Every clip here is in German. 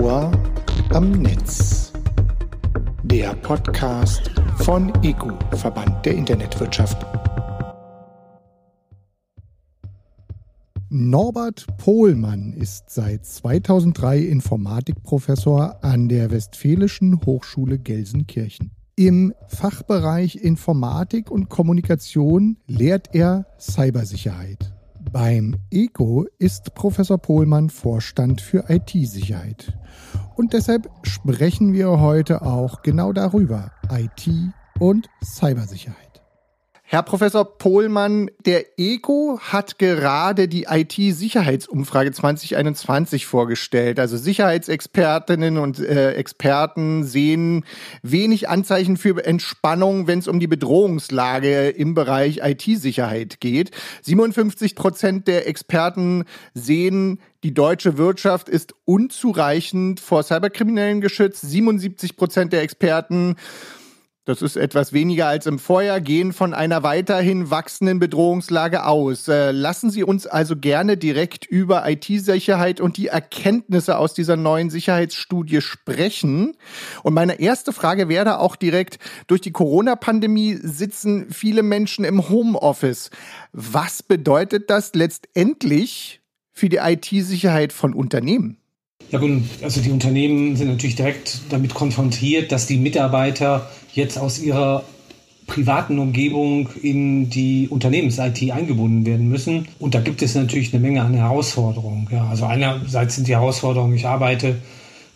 Ohr am Netz. Der Podcast von EGU, Verband der Internetwirtschaft. Norbert Pohlmann ist seit 2003 Informatikprofessor an der Westfälischen Hochschule Gelsenkirchen. Im Fachbereich Informatik und Kommunikation lehrt er Cybersicherheit. Beim ECO ist Professor Pohlmann Vorstand für IT-Sicherheit. Und deshalb sprechen wir heute auch genau darüber, IT und Cybersicherheit. Herr Professor Pohlmann, der ECO hat gerade die IT-Sicherheitsumfrage 2021 vorgestellt. Also Sicherheitsexpertinnen und äh, Experten sehen wenig Anzeichen für Entspannung, wenn es um die Bedrohungslage im Bereich IT-Sicherheit geht. 57 Prozent der Experten sehen die deutsche Wirtschaft ist unzureichend vor Cyberkriminellen geschützt. 77 Prozent der Experten das ist etwas weniger als im Vorjahr, gehen von einer weiterhin wachsenden Bedrohungslage aus. Äh, lassen Sie uns also gerne direkt über IT-Sicherheit und die Erkenntnisse aus dieser neuen Sicherheitsstudie sprechen. Und meine erste Frage wäre da auch direkt, durch die Corona-Pandemie sitzen viele Menschen im Homeoffice. Was bedeutet das letztendlich für die IT-Sicherheit von Unternehmen? Ja gut, also die Unternehmen sind natürlich direkt damit konfrontiert, dass die Mitarbeiter jetzt aus ihrer privaten Umgebung in die Unternehmens-IT eingebunden werden müssen. Und da gibt es natürlich eine Menge an Herausforderungen. Ja, also einerseits sind die Herausforderungen, ich arbeite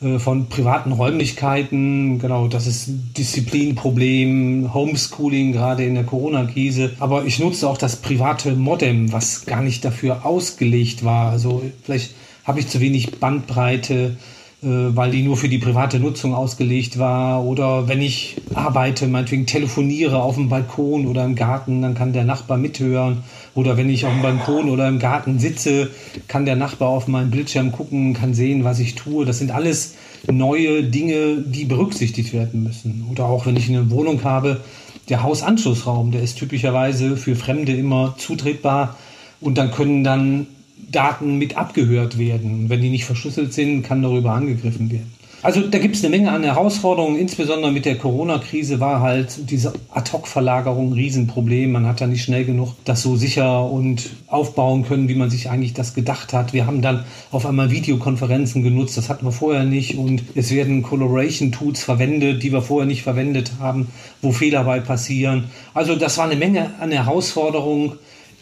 äh, von privaten Räumlichkeiten, genau, das ist Disziplinproblem, Homeschooling gerade in der Corona-Krise. Aber ich nutze auch das private Modem, was gar nicht dafür ausgelegt war. Also vielleicht habe ich zu wenig Bandbreite, weil die nur für die private Nutzung ausgelegt war. Oder wenn ich arbeite, meinetwegen telefoniere auf dem Balkon oder im Garten, dann kann der Nachbar mithören. Oder wenn ich auf dem Balkon oder im Garten sitze, kann der Nachbar auf meinen Bildschirm gucken, kann sehen, was ich tue. Das sind alles neue Dinge, die berücksichtigt werden müssen. Oder auch wenn ich eine Wohnung habe, der Hausanschlussraum, der ist typischerweise für Fremde immer zutretbar. Und dann können dann Daten mit abgehört werden. Und wenn die nicht verschlüsselt sind, kann darüber angegriffen werden. Also da gibt es eine Menge an Herausforderungen, insbesondere mit der Corona-Krise war halt diese Ad-Hoc-Verlagerung ein Riesenproblem. Man hat da nicht schnell genug das so sicher und aufbauen können, wie man sich eigentlich das gedacht hat. Wir haben dann auf einmal Videokonferenzen genutzt, das hatten wir vorher nicht und es werden Collaboration-Tools verwendet, die wir vorher nicht verwendet haben, wo Fehler bei passieren. Also das war eine Menge an Herausforderungen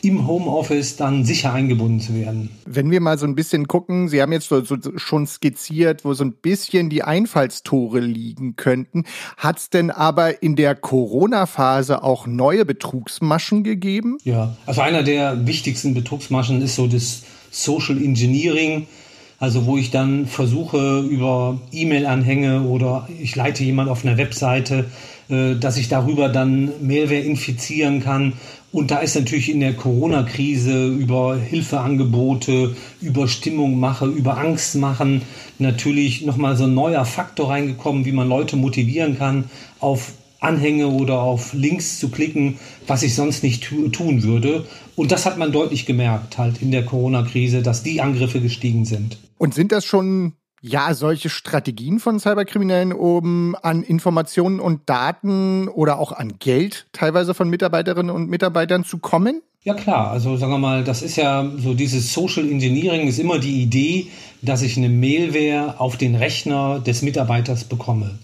im Homeoffice dann sicher eingebunden zu werden. Wenn wir mal so ein bisschen gucken, Sie haben jetzt so, so schon skizziert, wo so ein bisschen die Einfallstore liegen könnten. Hat es denn aber in der Corona-Phase auch neue Betrugsmaschen gegeben? Ja, also einer der wichtigsten Betrugsmaschen ist so das Social Engineering. Also wo ich dann versuche über E-Mail-Anhänge oder ich leite jemand auf einer Webseite, dass ich darüber dann Mailware infizieren kann und da ist natürlich in der Corona-Krise über Hilfeangebote, über Stimmung mache, über Angst machen natürlich nochmal so ein neuer Faktor reingekommen, wie man Leute motivieren kann, auf Anhänge oder auf Links zu klicken, was ich sonst nicht tu tun würde. Und das hat man deutlich gemerkt, halt in der Corona-Krise, dass die Angriffe gestiegen sind. Und sind das schon ja, solche Strategien von Cyberkriminellen, um an Informationen und Daten oder auch an Geld teilweise von Mitarbeiterinnen und Mitarbeitern zu kommen? Ja klar, also sagen wir mal, das ist ja so dieses Social Engineering ist immer die Idee, dass ich eine Mailware auf den Rechner des Mitarbeiters bekomme.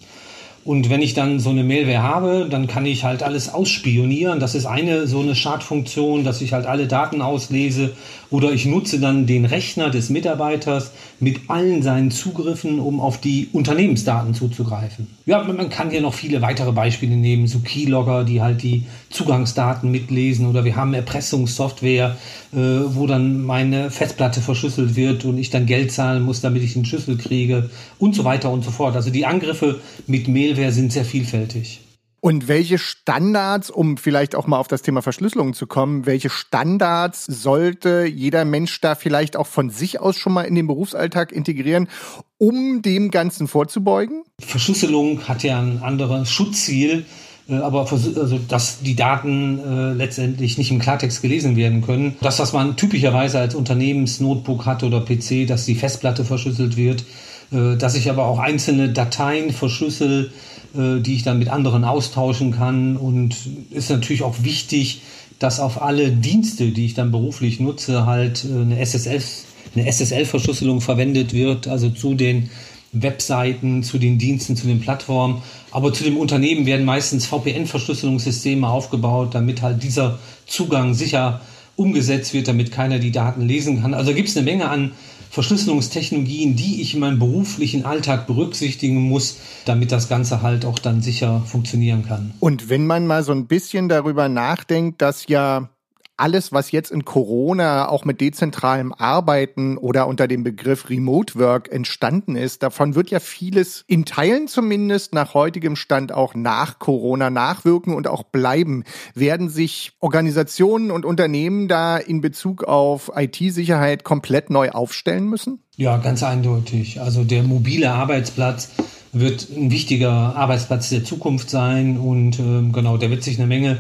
Und wenn ich dann so eine Mailware habe, dann kann ich halt alles ausspionieren. Das ist eine so eine Schadfunktion, dass ich halt alle Daten auslese. Oder ich nutze dann den Rechner des Mitarbeiters mit allen seinen Zugriffen, um auf die Unternehmensdaten zuzugreifen. Ja, man kann hier noch viele weitere Beispiele nehmen, so Keylogger, die halt die Zugangsdaten mitlesen. Oder wir haben Erpressungssoftware, äh, wo dann meine Festplatte verschlüsselt wird und ich dann Geld zahlen muss, damit ich den Schlüssel kriege und so weiter und so fort. Also die Angriffe mit Mail Mailware sind sehr vielfältig. Und welche Standards, um vielleicht auch mal auf das Thema Verschlüsselung zu kommen, welche Standards sollte jeder Mensch da vielleicht auch von sich aus schon mal in den Berufsalltag integrieren, um dem Ganzen vorzubeugen? Verschlüsselung hat ja ein anderes Schutzziel, äh, aber also, dass die Daten äh, letztendlich nicht im Klartext gelesen werden können. Das, was man typischerweise als Unternehmensnotebook hat oder PC, dass die Festplatte verschlüsselt wird, dass ich aber auch einzelne Dateien verschlüssel, äh, die ich dann mit anderen austauschen kann. Und ist natürlich auch wichtig, dass auf alle Dienste, die ich dann beruflich nutze, halt äh, eine SSL, eine SSL-Verschlüsselung verwendet wird, also zu den Webseiten, zu den Diensten, zu den Plattformen. Aber zu dem Unternehmen werden meistens VPN-Verschlüsselungssysteme aufgebaut, damit halt dieser Zugang sicher umgesetzt wird, damit keiner die Daten lesen kann. Also gibt es eine Menge an Verschlüsselungstechnologien, die ich in meinem beruflichen Alltag berücksichtigen muss, damit das Ganze halt auch dann sicher funktionieren kann. Und wenn man mal so ein bisschen darüber nachdenkt, dass ja alles, was jetzt in Corona auch mit dezentralem Arbeiten oder unter dem Begriff Remote Work entstanden ist, davon wird ja vieles in Teilen zumindest nach heutigem Stand auch nach Corona nachwirken und auch bleiben. Werden sich Organisationen und Unternehmen da in Bezug auf IT-Sicherheit komplett neu aufstellen müssen? Ja, ganz eindeutig. Also der mobile Arbeitsplatz wird ein wichtiger Arbeitsplatz der Zukunft sein und äh, genau, der wird sich eine Menge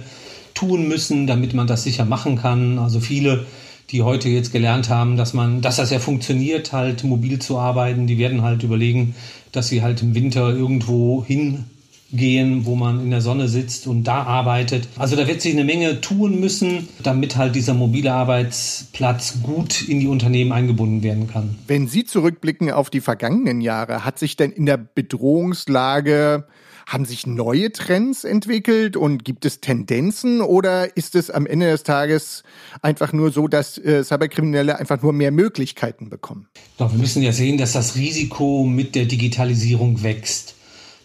tun müssen, damit man das sicher machen kann. Also viele, die heute jetzt gelernt haben, dass man, dass das ja funktioniert, halt mobil zu arbeiten, die werden halt überlegen, dass sie halt im Winter irgendwo hingehen, wo man in der Sonne sitzt und da arbeitet. Also da wird sich eine Menge tun müssen, damit halt dieser mobile Arbeitsplatz gut in die Unternehmen eingebunden werden kann. Wenn Sie zurückblicken auf die vergangenen Jahre, hat sich denn in der Bedrohungslage haben sich neue Trends entwickelt und gibt es Tendenzen oder ist es am Ende des Tages einfach nur so, dass äh, Cyberkriminelle einfach nur mehr Möglichkeiten bekommen? Doch, wir müssen ja sehen, dass das Risiko mit der Digitalisierung wächst.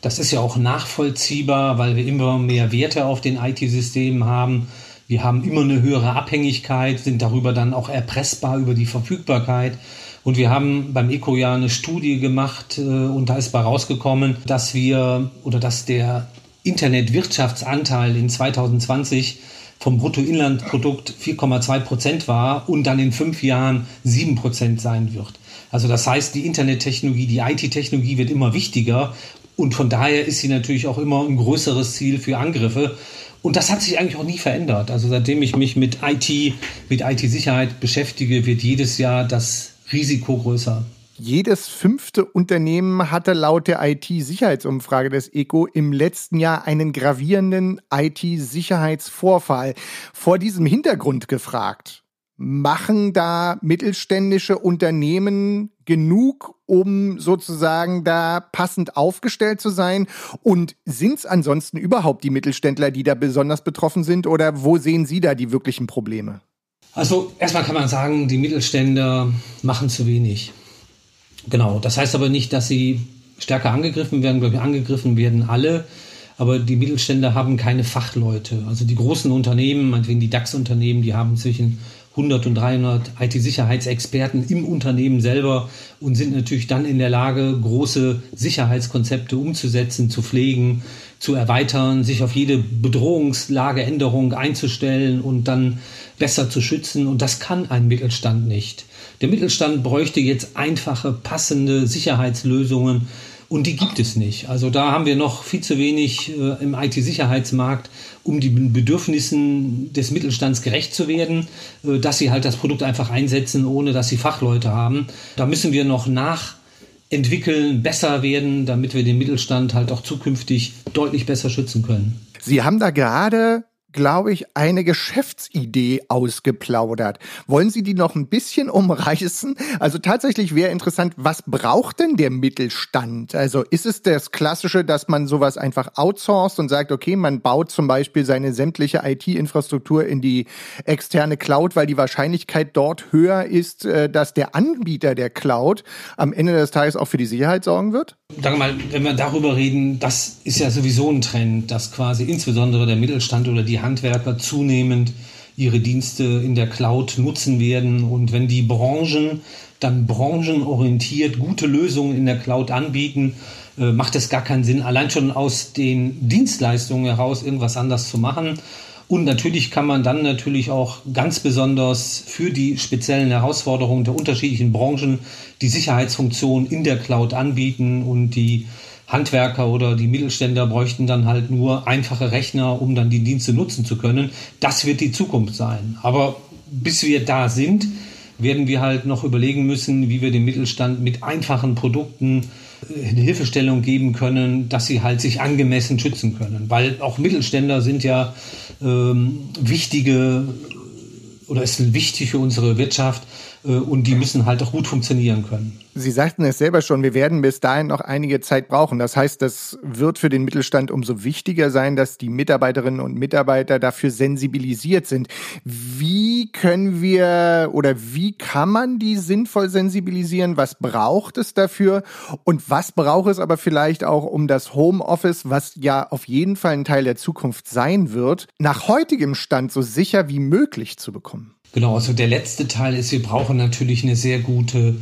Das ist ja auch nachvollziehbar, weil wir immer mehr Werte auf den IT-Systemen haben. Wir haben immer eine höhere Abhängigkeit, sind darüber dann auch erpressbar über die Verfügbarkeit. Und wir haben beim ECO ja eine Studie gemacht äh, und da ist bei rausgekommen, dass wir oder dass der Internetwirtschaftsanteil in 2020 vom Bruttoinlandprodukt 4,2 Prozent war und dann in fünf Jahren 7 Prozent sein wird. Also das heißt, die Internettechnologie, die IT-Technologie wird immer wichtiger und von daher ist sie natürlich auch immer ein größeres Ziel für Angriffe. Und das hat sich eigentlich auch nie verändert. Also seitdem ich mich mit IT, mit IT-Sicherheit beschäftige, wird jedes Jahr das Risiko größer. Jedes fünfte Unternehmen hatte laut der IT-Sicherheitsumfrage des ECO im letzten Jahr einen gravierenden IT-Sicherheitsvorfall. Vor diesem Hintergrund gefragt, machen da mittelständische Unternehmen genug, um sozusagen da passend aufgestellt zu sein? Und sind es ansonsten überhaupt die Mittelständler, die da besonders betroffen sind? Oder wo sehen Sie da die wirklichen Probleme? Also erstmal kann man sagen, die Mittelständler machen zu wenig. Genau, das heißt aber nicht, dass sie stärker angegriffen werden. Glaube ich, angegriffen werden alle, aber die Mittelständler haben keine Fachleute. Also die großen Unternehmen, meinetwegen die DAX-Unternehmen, die haben zwischen 100 und 300 IT-Sicherheitsexperten im Unternehmen selber und sind natürlich dann in der Lage, große Sicherheitskonzepte umzusetzen, zu pflegen, zu erweitern, sich auf jede Bedrohungslageänderung einzustellen und dann besser zu schützen. Und das kann ein Mittelstand nicht. Der Mittelstand bräuchte jetzt einfache, passende Sicherheitslösungen und die gibt es nicht. Also da haben wir noch viel zu wenig äh, im IT-Sicherheitsmarkt, um den Bedürfnissen des Mittelstands gerecht zu werden, äh, dass sie halt das Produkt einfach einsetzen, ohne dass sie Fachleute haben. Da müssen wir noch nachentwickeln, besser werden, damit wir den Mittelstand halt auch zukünftig deutlich besser schützen können. Sie haben da gerade glaube ich, eine Geschäftsidee ausgeplaudert. Wollen Sie die noch ein bisschen umreißen? Also tatsächlich wäre interessant, was braucht denn der Mittelstand? Also ist es das Klassische, dass man sowas einfach outsourced und sagt, okay, man baut zum Beispiel seine sämtliche IT-Infrastruktur in die externe Cloud, weil die Wahrscheinlichkeit dort höher ist, äh, dass der Anbieter der Cloud am Ende des Tages auch für die Sicherheit sorgen wird? Wir mal, wenn wir darüber reden, das ist ja sowieso ein Trend, dass quasi insbesondere der Mittelstand oder die Handwerker zunehmend ihre Dienste in der Cloud nutzen werden. Und wenn die Branchen dann branchenorientiert gute Lösungen in der Cloud anbieten, äh, macht es gar keinen Sinn, allein schon aus den Dienstleistungen heraus irgendwas anders zu machen. Und natürlich kann man dann natürlich auch ganz besonders für die speziellen Herausforderungen der unterschiedlichen Branchen die Sicherheitsfunktion in der Cloud anbieten und die Handwerker oder die Mittelständler bräuchten dann halt nur einfache Rechner, um dann die Dienste nutzen zu können. Das wird die Zukunft sein. Aber bis wir da sind, werden wir halt noch überlegen müssen, wie wir dem Mittelstand mit einfachen Produkten äh, eine Hilfestellung geben können, dass sie halt sich angemessen schützen können. Weil auch Mittelständler sind ja ähm, wichtige oder ist wichtig für unsere Wirtschaft äh, und die müssen halt auch gut funktionieren können. Sie sagten es selber schon, wir werden bis dahin noch einige Zeit brauchen. Das heißt, das wird für den Mittelstand umso wichtiger sein, dass die Mitarbeiterinnen und Mitarbeiter dafür sensibilisiert sind. Wie können wir oder wie kann man die sinnvoll sensibilisieren? Was braucht es dafür? Und was braucht es aber vielleicht auch um das Homeoffice, was ja auf jeden Fall ein Teil der Zukunft sein wird, nach heutigem Stand so sicher wie möglich zu bekommen? Genau, also der letzte Teil ist, wir brauchen natürlich eine sehr gute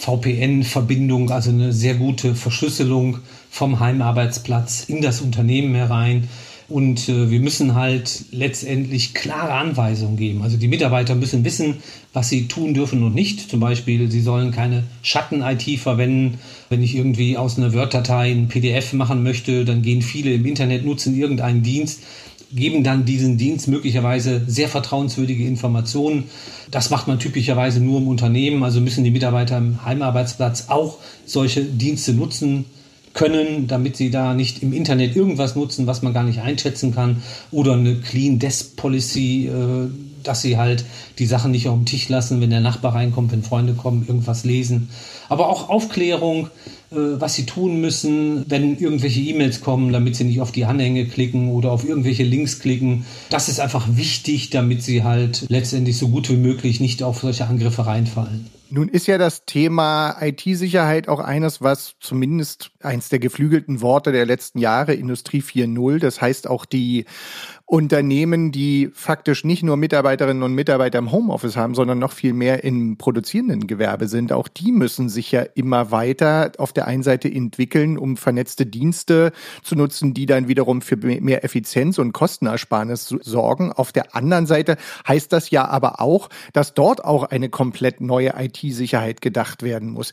VPN-Verbindung, also eine sehr gute Verschlüsselung vom Heimarbeitsplatz in das Unternehmen herein. Und äh, wir müssen halt letztendlich klare Anweisungen geben. Also die Mitarbeiter müssen wissen, was sie tun dürfen und nicht. Zum Beispiel, sie sollen keine Schatten-IT verwenden. Wenn ich irgendwie aus einer Word-Datei ein PDF machen möchte, dann gehen viele im Internet, nutzen irgendeinen Dienst geben dann diesen Dienst möglicherweise sehr vertrauenswürdige Informationen. Das macht man typischerweise nur im Unternehmen, also müssen die Mitarbeiter im Heimarbeitsplatz auch solche Dienste nutzen können, damit sie da nicht im Internet irgendwas nutzen, was man gar nicht einschätzen kann oder eine Clean Desk Policy, äh, dass sie halt die Sachen nicht auf dem Tisch lassen, wenn der Nachbar reinkommt, wenn Freunde kommen, irgendwas lesen. Aber auch Aufklärung, äh, was sie tun müssen, wenn irgendwelche E-Mails kommen, damit sie nicht auf die Anhänge klicken oder auf irgendwelche Links klicken. Das ist einfach wichtig, damit sie halt letztendlich so gut wie möglich nicht auf solche Angriffe reinfallen. Nun ist ja das Thema IT-Sicherheit auch eines, was zumindest eins der geflügelten Worte der letzten Jahre, Industrie 4.0, das heißt auch die Unternehmen, die faktisch nicht nur Mitarbeiterinnen und Mitarbeiter im Homeoffice haben, sondern noch viel mehr im produzierenden Gewerbe sind, auch die müssen sich ja immer weiter auf der einen Seite entwickeln, um vernetzte Dienste zu nutzen, die dann wiederum für mehr Effizienz und Kostenersparnis sorgen. Auf der anderen Seite heißt das ja aber auch, dass dort auch eine komplett neue IT-Sicherheit gedacht werden muss.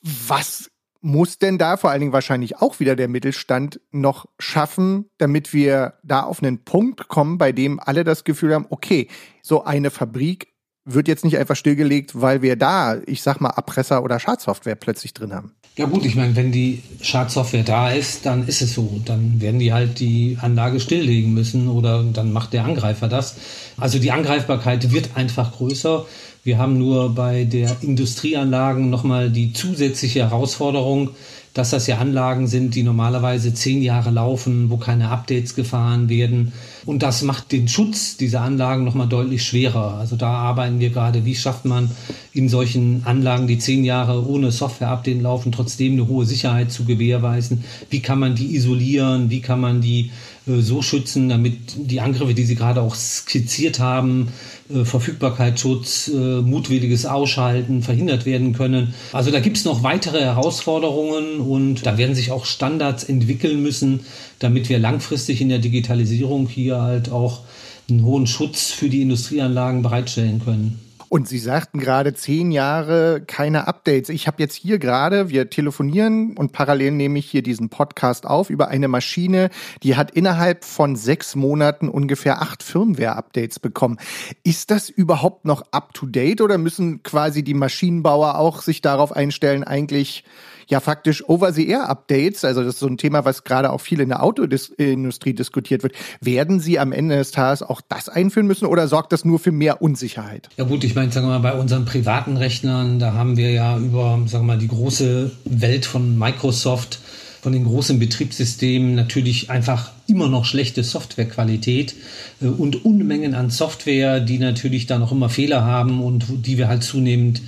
Was muss denn da vor allen Dingen wahrscheinlich auch wieder der Mittelstand noch schaffen, damit wir da auf einen Punkt kommen, bei dem alle das Gefühl haben, okay, so eine Fabrik wird jetzt nicht einfach stillgelegt, weil wir da, ich sag mal, Erpresser oder Schadsoftware plötzlich drin haben. Ja gut, ich meine, wenn die Schadsoftware da ist, dann ist es so. Dann werden die halt die Anlage stilllegen müssen oder dann macht der Angreifer das. Also die Angreifbarkeit wird einfach größer. Wir haben nur bei der Industrieanlagen nochmal die zusätzliche Herausforderung, dass das ja Anlagen sind, die normalerweise zehn Jahre laufen, wo keine Updates gefahren werden. Und das macht den Schutz dieser Anlagen nochmal deutlich schwerer. Also da arbeiten wir gerade, wie schafft man in solchen Anlagen, die zehn Jahre ohne Software-Update laufen, trotzdem eine hohe Sicherheit zu gewährleisten? Wie kann man die isolieren? Wie kann man die äh, so schützen, damit die Angriffe, die Sie gerade auch skizziert haben, äh, Verfügbarkeitsschutz, äh, mutwilliges Ausschalten verhindert werden können. Also da gibt es noch weitere Herausforderungen und da werden sich auch Standards entwickeln müssen, damit wir langfristig in der Digitalisierung hier halt auch einen hohen Schutz für die Industrieanlagen bereitstellen können. Und Sie sagten gerade zehn Jahre keine Updates. Ich habe jetzt hier gerade, wir telefonieren und parallel nehme ich hier diesen Podcast auf über eine Maschine, die hat innerhalb von sechs Monaten ungefähr acht Firmware-Updates bekommen. Ist das überhaupt noch up-to-date oder müssen quasi die Maschinenbauer auch sich darauf einstellen, eigentlich ja faktisch Over-the-Air-Updates, also das ist so ein Thema, was gerade auch viel in der Autoindustrie diskutiert wird, werden Sie am Ende des Tages auch das einführen müssen oder sorgt das nur für mehr Unsicherheit? Ja gut, ich meine, sagen wir mal, bei unseren privaten Rechnern, da haben wir ja über, sagen wir mal, die große Welt von Microsoft, von den großen Betriebssystemen natürlich einfach immer noch schlechte Softwarequalität äh, und Unmengen an Software, die natürlich da noch immer Fehler haben und die wir halt zunehmend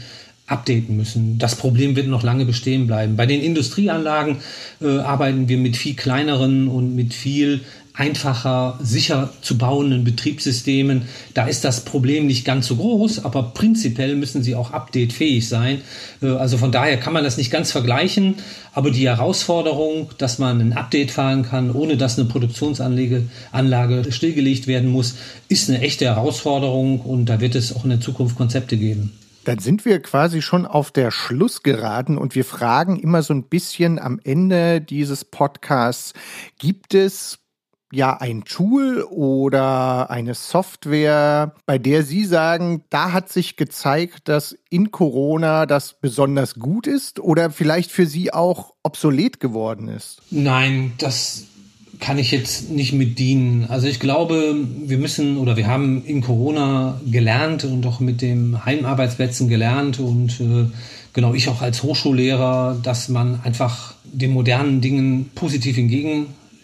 updaten müssen. Das Problem wird noch lange bestehen bleiben. Bei den Industrieanlagen äh, arbeiten wir mit viel kleineren und mit viel einfacher, sicher zu bauenden Betriebssystemen. Da ist das Problem nicht ganz so groß, aber prinzipiell müssen sie auch updatefähig sein. Äh, also von daher kann man das nicht ganz vergleichen, aber die Herausforderung, dass man ein Update fahren kann, ohne dass eine Produktionsanlage Anlage stillgelegt werden muss, ist eine echte Herausforderung und da wird es auch in der Zukunft Konzepte geben. Dann sind wir quasi schon auf der Schlussgeraden und wir fragen immer so ein bisschen am Ende dieses Podcasts, gibt es ja ein Tool oder eine Software, bei der Sie sagen, da hat sich gezeigt, dass in Corona das besonders gut ist oder vielleicht für Sie auch obsolet geworden ist? Nein, das kann ich jetzt nicht mit dienen. Also ich glaube, wir müssen oder wir haben in Corona gelernt und auch mit dem Heimarbeitsplätzen gelernt und äh, genau ich auch als Hochschullehrer, dass man einfach den modernen Dingen positiv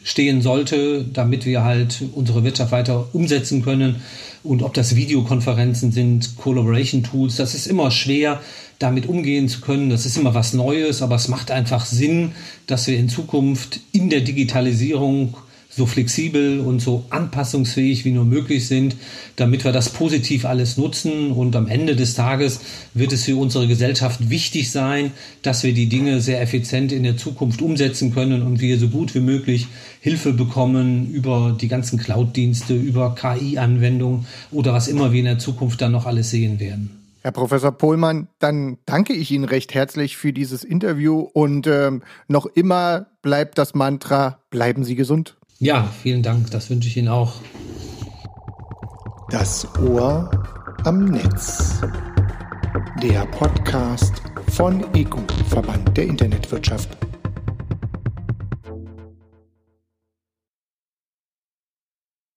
entgegenstehen sollte, damit wir halt unsere Wirtschaft weiter umsetzen können. Und ob das Videokonferenzen sind, Collaboration Tools, das ist immer schwer damit umgehen zu können. Das ist immer was Neues, aber es macht einfach Sinn, dass wir in Zukunft in der Digitalisierung so flexibel und so anpassungsfähig wie nur möglich sind, damit wir das positiv alles nutzen. Und am Ende des Tages wird es für unsere Gesellschaft wichtig sein, dass wir die Dinge sehr effizient in der Zukunft umsetzen können und wir so gut wie möglich Hilfe bekommen über die ganzen Cloud-Dienste, über KI-Anwendungen oder was immer wir in der Zukunft dann noch alles sehen werden. Herr Professor Pohlmann, dann danke ich Ihnen recht herzlich für dieses Interview und ähm, noch immer bleibt das Mantra, bleiben Sie gesund. Ja, vielen Dank, das wünsche ich Ihnen auch. Das Ohr am Netz. Der Podcast von EGU, Verband der Internetwirtschaft.